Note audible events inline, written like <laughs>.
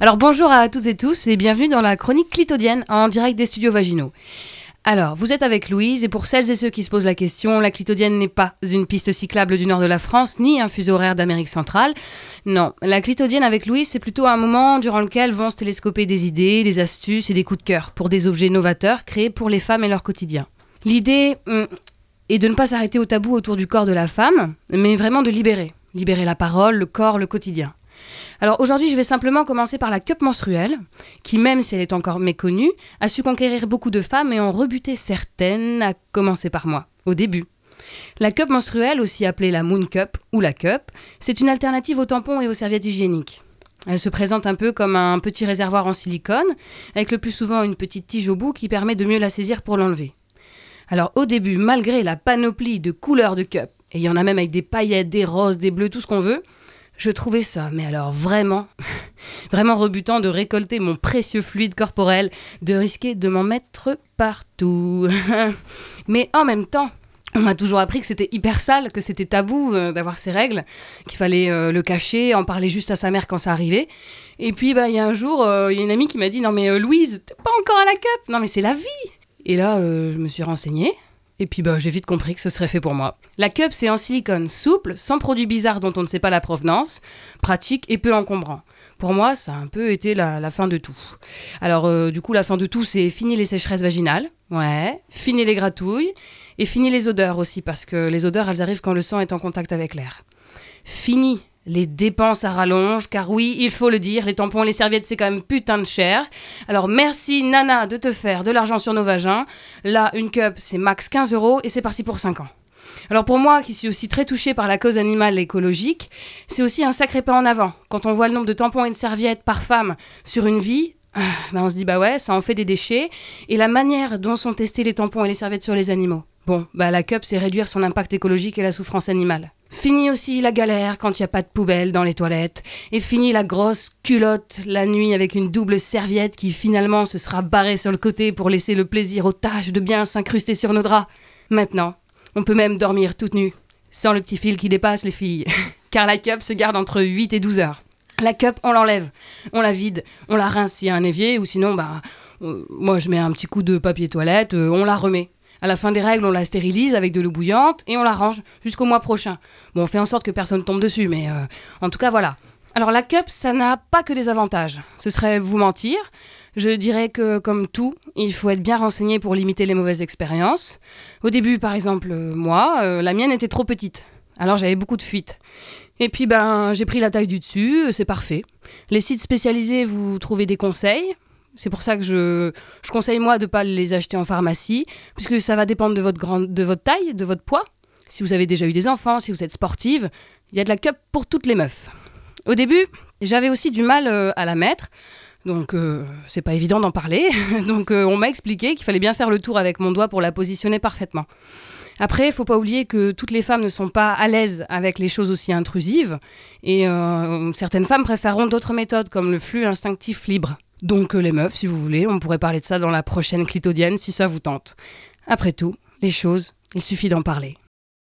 Alors bonjour à toutes et tous et bienvenue dans la chronique clitodienne en direct des studios vaginaux. Alors, vous êtes avec Louise, et pour celles et ceux qui se posent la question, la clitodienne n'est pas une piste cyclable du nord de la France, ni un fuseau horaire d'Amérique centrale. Non, la clitodienne avec Louise, c'est plutôt un moment durant lequel vont se télescoper des idées, des astuces et des coups de cœur pour des objets novateurs créés pour les femmes et leur quotidien. L'idée hum, est de ne pas s'arrêter au tabou autour du corps de la femme, mais vraiment de libérer. Libérer la parole, le corps, le quotidien. Alors aujourd'hui, je vais simplement commencer par la cup menstruelle, qui même si elle est encore méconnue, a su conquérir beaucoup de femmes et en rebuter certaines, à commencer par moi, au début. La cup menstruelle, aussi appelée la Moon Cup ou la cup, c'est une alternative aux tampons et aux serviettes hygiéniques. Elle se présente un peu comme un petit réservoir en silicone, avec le plus souvent une petite tige au bout qui permet de mieux la saisir pour l'enlever. Alors au début, malgré la panoplie de couleurs de cup, et il y en a même avec des paillettes, des roses, des bleus, tout ce qu'on veut, je trouvais ça, mais alors vraiment, <laughs> vraiment rebutant de récolter mon précieux fluide corporel, de risquer de m'en mettre partout. <laughs> mais en même temps, on m'a toujours appris que c'était hyper sale, que c'était tabou euh, d'avoir ces règles, qu'il fallait euh, le cacher, en parler juste à sa mère quand ça arrivait. Et puis, bah, il y a un jour, euh, il y a une amie qui m'a dit Non, mais Louise, t'es pas encore à la cup Non, mais c'est la vie Et là, je me suis renseignée. Et puis bah, j'ai vite compris que ce serait fait pour moi. La cup, c'est en silicone souple, sans produits bizarres dont on ne sait pas la provenance, pratique et peu encombrant. Pour moi, ça a un peu été la, fin de tout. Alors, euh, du coup, la fin de tout, c'est fini les sécheresses vaginales, ouais, fini les gratouilles, et fini les odeurs aussi, parce que les odeurs, elles arrivent quand le sang est en contact avec l'air. Fini les dépenses à rallonge, car oui, il faut le dire, les tampons et les serviettes, c'est quand même putain de cher. Alors merci Nana de te faire de l'argent sur nos vagins. Là, une cup, c'est max 15 euros et c'est parti pour 5 ans. Alors pour moi, qui suis aussi très touchée par la cause animale écologique, c'est aussi un sacré pas en avant. Quand on voit le nombre de tampons et de serviettes par femme sur une vie, ah, ben on se dit bah ouais, ça en fait des déchets. Et la manière dont sont testés les tampons et les serviettes sur les animaux. Bon, bah la cup, c'est réduire son impact écologique et la souffrance animale. Fini aussi la galère quand il n'y a pas de poubelle dans les toilettes. Et fini la grosse culotte la nuit avec une double serviette qui finalement se sera barrée sur le côté pour laisser le plaisir aux taches de bien s'incruster sur nos draps. Maintenant, on peut même dormir toute nue, sans le petit fil qui dépasse les filles. <laughs> Car la cup se garde entre 8 et 12 heures. La cup, on l'enlève, on la vide, on la rince s'il y a un évier, ou sinon, bah, euh, moi je mets un petit coup de papier toilette, euh, on la remet. À la fin des règles, on la stérilise avec de l'eau bouillante et on la range jusqu'au mois prochain. Bon, on fait en sorte que personne tombe dessus, mais euh, en tout cas, voilà. Alors la cup, ça n'a pas que des avantages. Ce serait vous mentir. Je dirais que comme tout, il faut être bien renseigné pour limiter les mauvaises expériences. Au début, par exemple, euh, moi, euh, la mienne était trop petite. Alors j'avais beaucoup de fuites. Et puis ben j'ai pris la taille du dessus, c'est parfait. Les sites spécialisés, vous trouvez des conseils, c'est pour ça que je, je conseille moi de ne pas les acheter en pharmacie, puisque ça va dépendre de votre, grande, de votre taille, de votre poids. Si vous avez déjà eu des enfants, si vous êtes sportive, il y a de la cup pour toutes les meufs. Au début, j'avais aussi du mal euh, à la mettre, donc euh, c'est pas évident d'en parler. <laughs> donc euh, on m'a expliqué qu'il fallait bien faire le tour avec mon doigt pour la positionner parfaitement. Après, il faut pas oublier que toutes les femmes ne sont pas à l'aise avec les choses aussi intrusives, et certaines femmes préféreront d'autres méthodes comme le flux instinctif libre. Donc euh, les meufs, si vous voulez, on pourrait parler de ça dans la prochaine clitodienne si ça vous tente. Après tout, les choses, il suffit d'en parler.